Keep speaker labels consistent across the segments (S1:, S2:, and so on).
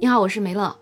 S1: 你好，我是梅乐。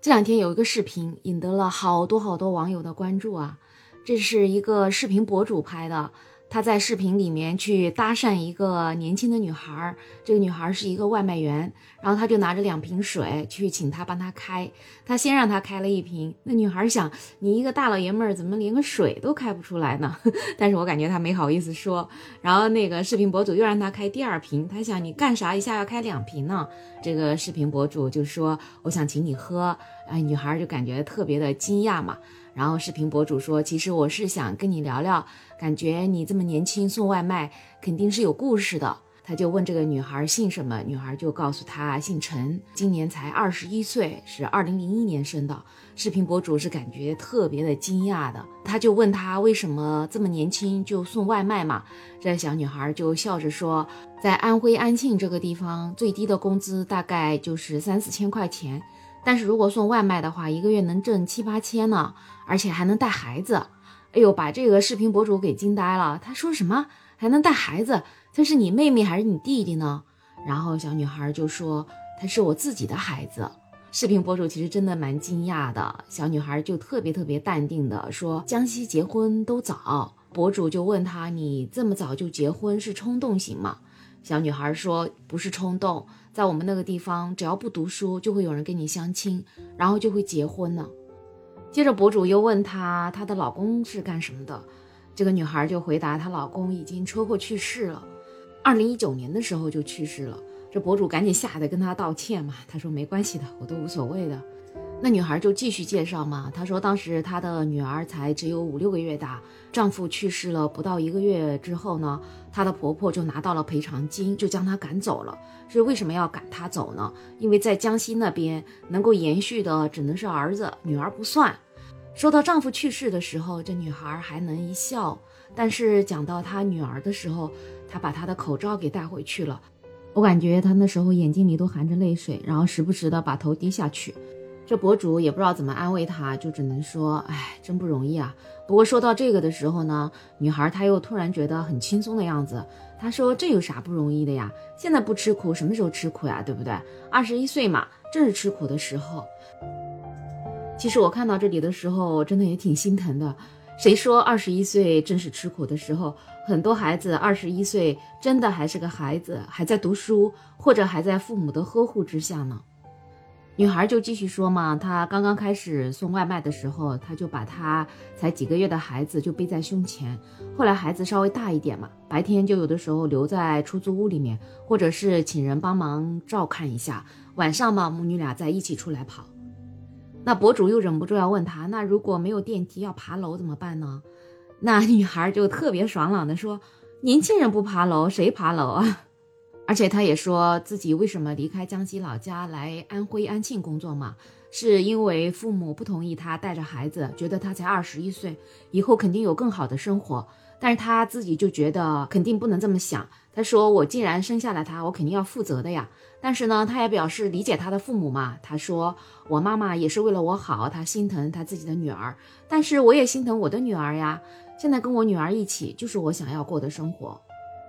S1: 这两天有一个视频引得了好多好多网友的关注啊，这是一个视频博主拍的。他在视频里面去搭讪一个年轻的女孩，这个女孩是一个外卖员，然后他就拿着两瓶水去请她帮他开。他先让她开了一瓶，那女孩想，你一个大老爷们儿怎么连个水都开不出来呢？但是我感觉他没好意思说。然后那个视频博主又让他开第二瓶，他想你干啥一下要开两瓶呢？这个视频博主就说我想请你喝，哎，女孩就感觉特别的惊讶嘛。然后视频博主说，其实我是想跟你聊聊。感觉你这么年轻送外卖，肯定是有故事的。他就问这个女孩姓什么，女孩就告诉他姓陈，今年才二十一岁，是二零零一年生的。视频博主是感觉特别的惊讶的，他就问他为什么这么年轻就送外卖嘛？这小女孩就笑着说，在安徽安庆这个地方，最低的工资大概就是三四千块钱，但是如果送外卖的话，一个月能挣七八千呢，而且还能带孩子。哎呦，把这个视频博主给惊呆了。他说什么还能带孩子？他是你妹妹还是你弟弟呢？然后小女孩就说他是我自己的孩子。视频博主其实真的蛮惊讶的。小女孩就特别特别淡定的说江西结婚都早。博主就问他你这么早就结婚是冲动型吗？小女孩说不是冲动，在我们那个地方只要不读书就会有人跟你相亲，然后就会结婚呢。接着，博主又问她，她的老公是干什么的？这个女孩就回答，她老公已经车祸去世了，二零一九年的时候就去世了。这博主赶紧吓得跟她道歉嘛，她说没关系的，我都无所谓的。那女孩就继续介绍嘛，她说当时她的女儿才只有五六个月大，丈夫去世了不到一个月之后呢，她的婆婆就拿到了赔偿金，就将她赶走了。是为什么要赶她走呢？因为在江西那边能够延续的只能是儿子，女儿不算。说到丈夫去世的时候，这女孩还能一笑，但是讲到她女儿的时候，她把她的口罩给带回去了。我感觉她那时候眼睛里都含着泪水，然后时不时的把头低下去。这博主也不知道怎么安慰她，就只能说：“哎，真不容易啊。”不过说到这个的时候呢，女孩她又突然觉得很轻松的样子。她说：“这有啥不容易的呀？现在不吃苦，什么时候吃苦呀？对不对？二十一岁嘛，正是吃苦的时候。”其实我看到这里的时候，真的也挺心疼的。谁说二十一岁正是吃苦的时候？很多孩子二十一岁真的还是个孩子，还在读书，或者还在父母的呵护之下呢。女孩就继续说嘛，她刚刚开始送外卖的时候，她就把她才几个月的孩子就背在胸前。后来孩子稍微大一点嘛，白天就有的时候留在出租屋里面，或者是请人帮忙照看一下。晚上嘛，母女俩在一起出来跑。那博主又忍不住要问她，那如果没有电梯要爬楼怎么办呢？那女孩就特别爽朗的说，年轻人不爬楼，谁爬楼啊？而且她也说自己为什么离开江西老家来安徽安庆工作嘛，是因为父母不同意她带着孩子，觉得她才二十一岁，以后肯定有更好的生活。但是他自己就觉得肯定不能这么想。他说：“我既然生下来他，我肯定要负责的呀。”但是呢，他也表示理解他的父母嘛。他说：“我妈妈也是为了我好，她心疼她自己的女儿，但是我也心疼我的女儿呀。现在跟我女儿一起，就是我想要过的生活。”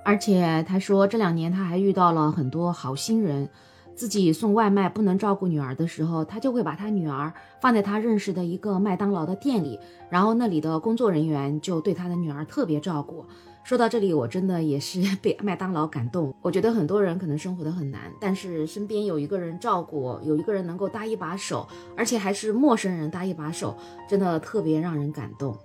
S1: 而且他说，这两年他还遇到了很多好心人，自己送外卖不能照顾女儿的时候，他就会把他女儿放在他认识的一个麦当劳的店里，然后那里的工作人员就对他的女儿特别照顾。说到这里，我真的也是被麦当劳感动。我觉得很多人可能生活的很难，但是身边有一个人照顾，有一个人能够搭一把手，而且还是陌生人搭一把手，真的特别让人感动。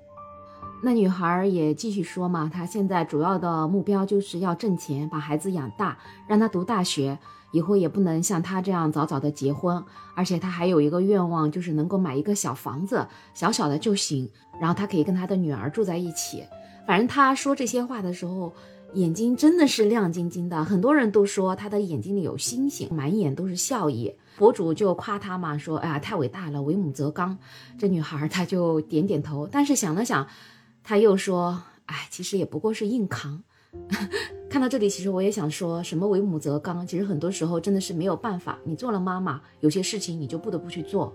S1: 那女孩也继续说嘛，她现在主要的目标就是要挣钱，把孩子养大，让他读大学，以后也不能像她这样早早的结婚。而且她还有一个愿望，就是能够买一个小房子，小小的就行，然后她可以跟她的女儿住在一起。反正她说这些话的时候，眼睛真的是亮晶晶的，很多人都说她的眼睛里有星星，满眼都是笑意。博主就夸她嘛，说哎呀太伟大了，为母则刚。这女孩她就点点头，但是想了想。他又说：“哎，其实也不过是硬扛。”看到这里，其实我也想说什么“为母则刚”。其实很多时候真的是没有办法，你做了妈妈，有些事情你就不得不去做。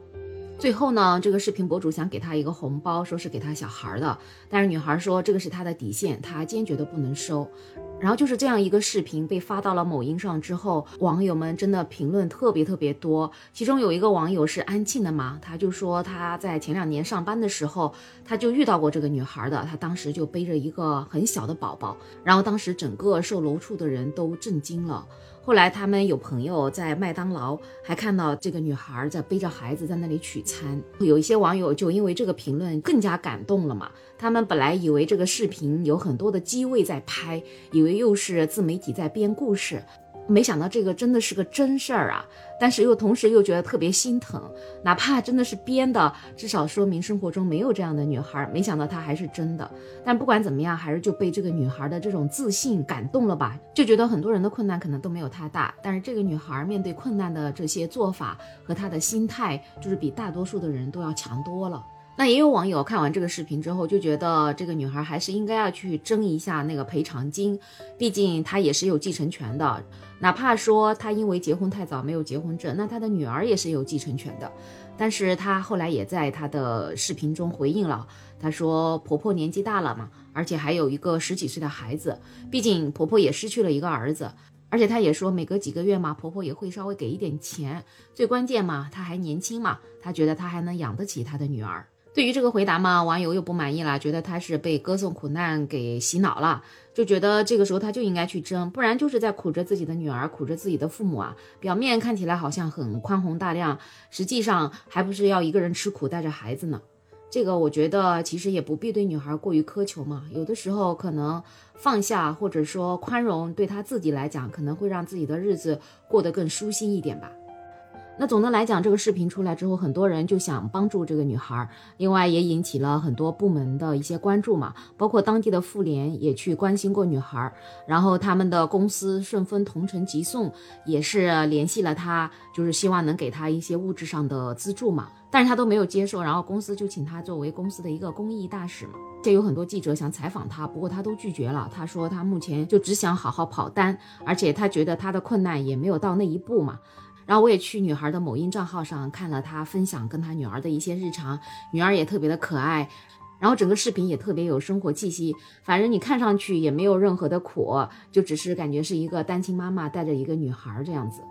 S1: 最后呢，这个视频博主想给他一个红包，说是给他小孩的，但是女孩说这个是她的底线，她坚决的不能收。然后就是这样一个视频被发到了某音上之后，网友们真的评论特别特别多。其中有一个网友是安庆的嘛，他就说他在前两年上班的时候，他就遇到过这个女孩的。他当时就背着一个很小的宝宝，然后当时整个售楼处的人都震惊了。后来他们有朋友在麦当劳还看到这个女孩在背着孩子在那里取餐，有一些网友就因为这个评论更加感动了嘛。他们本来以为这个视频有很多的机位在拍，以为又是自媒体在编故事。没想到这个真的是个真事儿啊！但是又同时又觉得特别心疼，哪怕真的是编的，至少说明生活中没有这样的女孩。没想到她还是真的。但不管怎么样，还是就被这个女孩的这种自信感动了吧？就觉得很多人的困难可能都没有她大，但是这个女孩面对困难的这些做法和她的心态，就是比大多数的人都要强多了。那也有网友看完这个视频之后，就觉得这个女孩还是应该要去争一下那个赔偿金，毕竟她也是有继承权的。哪怕说她因为结婚太早没有结婚证，那她的女儿也是有继承权的。但是她后来也在她的视频中回应了，她说婆婆年纪大了嘛，而且还有一个十几岁的孩子，毕竟婆婆也失去了一个儿子，而且她也说每隔几个月嘛，婆婆也会稍微给一点钱。最关键嘛，她还年轻嘛，她觉得她还能养得起她的女儿。对于这个回答嘛，网友又不满意了，觉得他是被歌颂苦难给洗脑了，就觉得这个时候他就应该去争，不然就是在苦着自己的女儿，苦着自己的父母啊。表面看起来好像很宽宏大量，实际上还不是要一个人吃苦带着孩子呢。这个我觉得其实也不必对女孩过于苛求嘛，有的时候可能放下或者说宽容，对她自己来讲可能会让自己的日子过得更舒心一点吧。那总的来讲，这个视频出来之后，很多人就想帮助这个女孩儿，另外也引起了很多部门的一些关注嘛，包括当地的妇联也去关心过女孩儿，然后他们的公司顺丰同城急送也是联系了她，就是希望能给她一些物质上的资助嘛，但是她都没有接受，然后公司就请她作为公司的一个公益大使嘛，这有很多记者想采访她，不过她都拒绝了，她说她目前就只想好好跑单，而且她觉得她的困难也没有到那一步嘛。然后我也去女孩的某音账号上看了她分享跟她女儿的一些日常，女儿也特别的可爱，然后整个视频也特别有生活气息，反正你看上去也没有任何的苦，就只是感觉是一个单亲妈妈带着一个女孩这样子。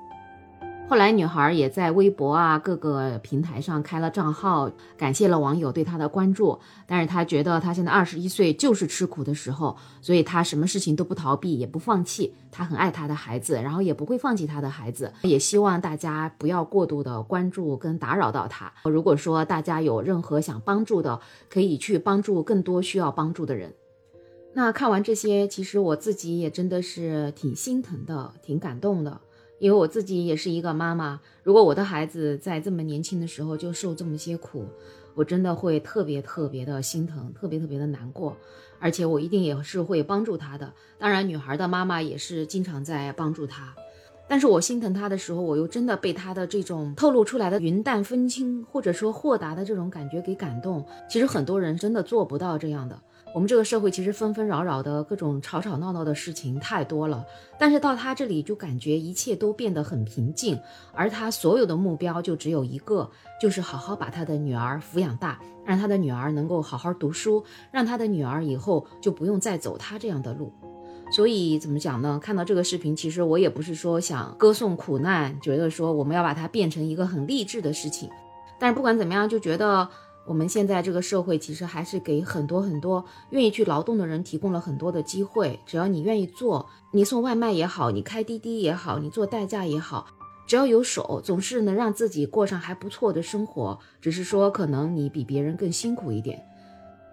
S1: 后来，女孩也在微博啊各个平台上开了账号，感谢了网友对她的关注。但是她觉得她现在二十一岁就是吃苦的时候，所以她什么事情都不逃避，也不放弃。她很爱她的孩子，然后也不会放弃她的孩子。也希望大家不要过度的关注跟打扰到她。如果说大家有任何想帮助的，可以去帮助更多需要帮助的人。那看完这些，其实我自己也真的是挺心疼的，挺感动的。因为我自己也是一个妈妈，如果我的孩子在这么年轻的时候就受这么些苦，我真的会特别特别的心疼，特别特别的难过，而且我一定也是会帮助她的。当然，女孩的妈妈也是经常在帮助她，但是我心疼她的时候，我又真的被她的这种透露出来的云淡风轻，或者说豁达的这种感觉给感动。其实很多人真的做不到这样的。我们这个社会其实纷纷扰扰的各种吵吵闹闹的事情太多了，但是到他这里就感觉一切都变得很平静，而他所有的目标就只有一个，就是好好把他的女儿抚养大，让他的女儿能够好好读书，让他的女儿以后就不用再走他这样的路。所以怎么讲呢？看到这个视频，其实我也不是说想歌颂苦难，觉得说我们要把它变成一个很励志的事情，但是不管怎么样，就觉得。我们现在这个社会其实还是给很多很多愿意去劳动的人提供了很多的机会。只要你愿意做，你送外卖也好，你开滴滴也好，你做代驾也好，只要有手，总是能让自己过上还不错的生活。只是说，可能你比别人更辛苦一点。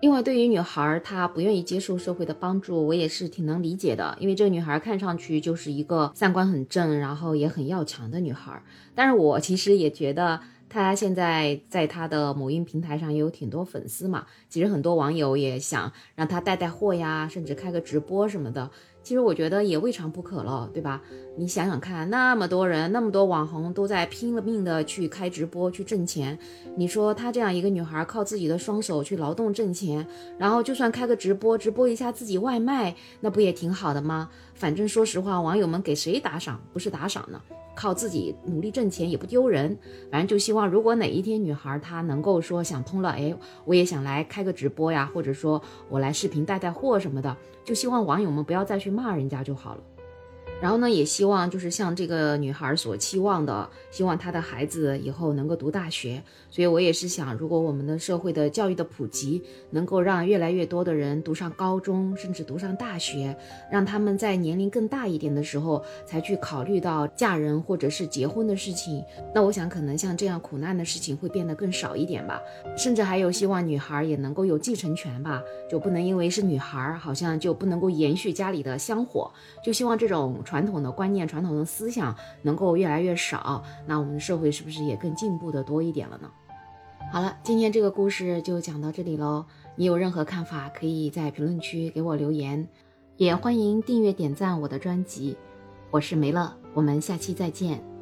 S1: 另外，对于女孩她不愿意接受社会的帮助，我也是挺能理解的。因为这个女孩看上去就是一个三观很正，然后也很要强的女孩。但是我其实也觉得。他现在在他的某音平台上也有挺多粉丝嘛，其实很多网友也想让他带带货呀，甚至开个直播什么的。其实我觉得也未尝不可了，对吧？你想想看，那么多人，那么多网红都在拼了命的去开直播去挣钱，你说她这样一个女孩靠自己的双手去劳动挣钱，然后就算开个直播，直播一下自己外卖，那不也挺好的吗？反正说实话，网友们给谁打赏不是打赏呢？靠自己努力挣钱也不丢人。反正就希望，如果哪一天女孩她能够说想通了，哎，我也想来开个直播呀，或者说我来视频带带货什么的，就希望网友们不要再去骂人家就好了。然后呢，也希望就是像这个女孩所期望的，希望她的孩子以后能够读大学。所以我也是想，如果我们的社会的教育的普及，能够让越来越多的人读上高中，甚至读上大学，让他们在年龄更大一点的时候才去考虑到嫁人或者是结婚的事情，那我想可能像这样苦难的事情会变得更少一点吧。甚至还有希望女孩也能够有继承权吧，就不能因为是女孩，好像就不能够延续家里的香火。就希望这种。传统的观念、传统的思想能够越来越少，那我们的社会是不是也更进步的多一点了呢？好了，今天这个故事就讲到这里喽。你有任何看法，可以在评论区给我留言，也欢迎订阅点赞我的专辑。我是梅乐，我们下期再见。